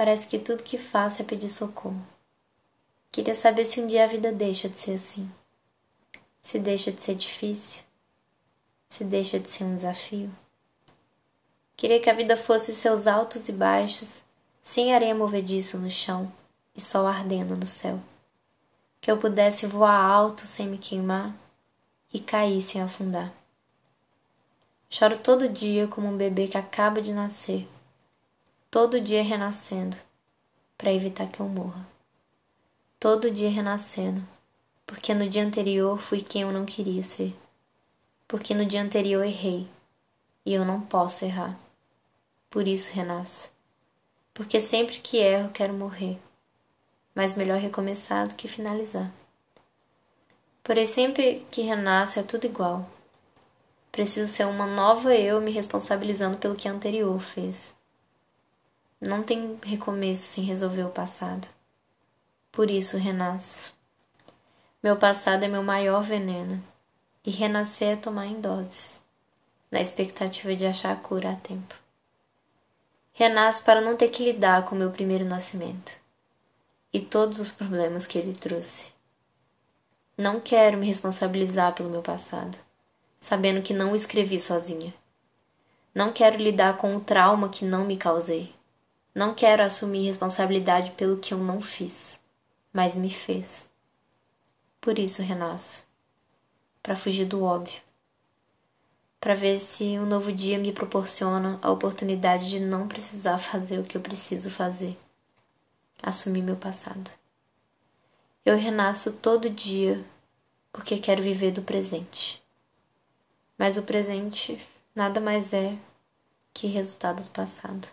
Parece que tudo que faço é pedir socorro. Queria saber se um dia a vida deixa de ser assim. Se deixa de ser difícil. Se deixa de ser um desafio. Queria que a vida fosse seus altos e baixos, sem areia movediça no chão e sol ardendo no céu. Que eu pudesse voar alto sem me queimar e cair sem afundar. Choro todo dia como um bebê que acaba de nascer, todo dia renascendo, para evitar que eu morra. Todo dia renascendo, porque no dia anterior fui quem eu não queria ser, porque no dia anterior errei e eu não posso errar. Por isso renasço, porque sempre que erro quero morrer, mas melhor recomeçar do que finalizar. Porém, sempre que renasço é tudo igual Preciso ser uma nova eu me responsabilizando pelo que a anterior fez. Não tem recomeço sem resolver o passado. Por isso renasço. Meu passado é meu maior veneno, e renascer é tomar em doses, na expectativa de achar a cura a tempo. Renasço para não ter que lidar com meu primeiro nascimento e todos os problemas que ele trouxe. Não quero me responsabilizar pelo meu passado sabendo que não o escrevi sozinha. Não quero lidar com o trauma que não me causei. Não quero assumir responsabilidade pelo que eu não fiz, mas me fez. Por isso renasço para fugir do óbvio. Para ver se um novo dia me proporciona a oportunidade de não precisar fazer o que eu preciso fazer. Assumir meu passado. Eu renasço todo dia porque quero viver do presente mas o presente nada mais é que resultado do passado.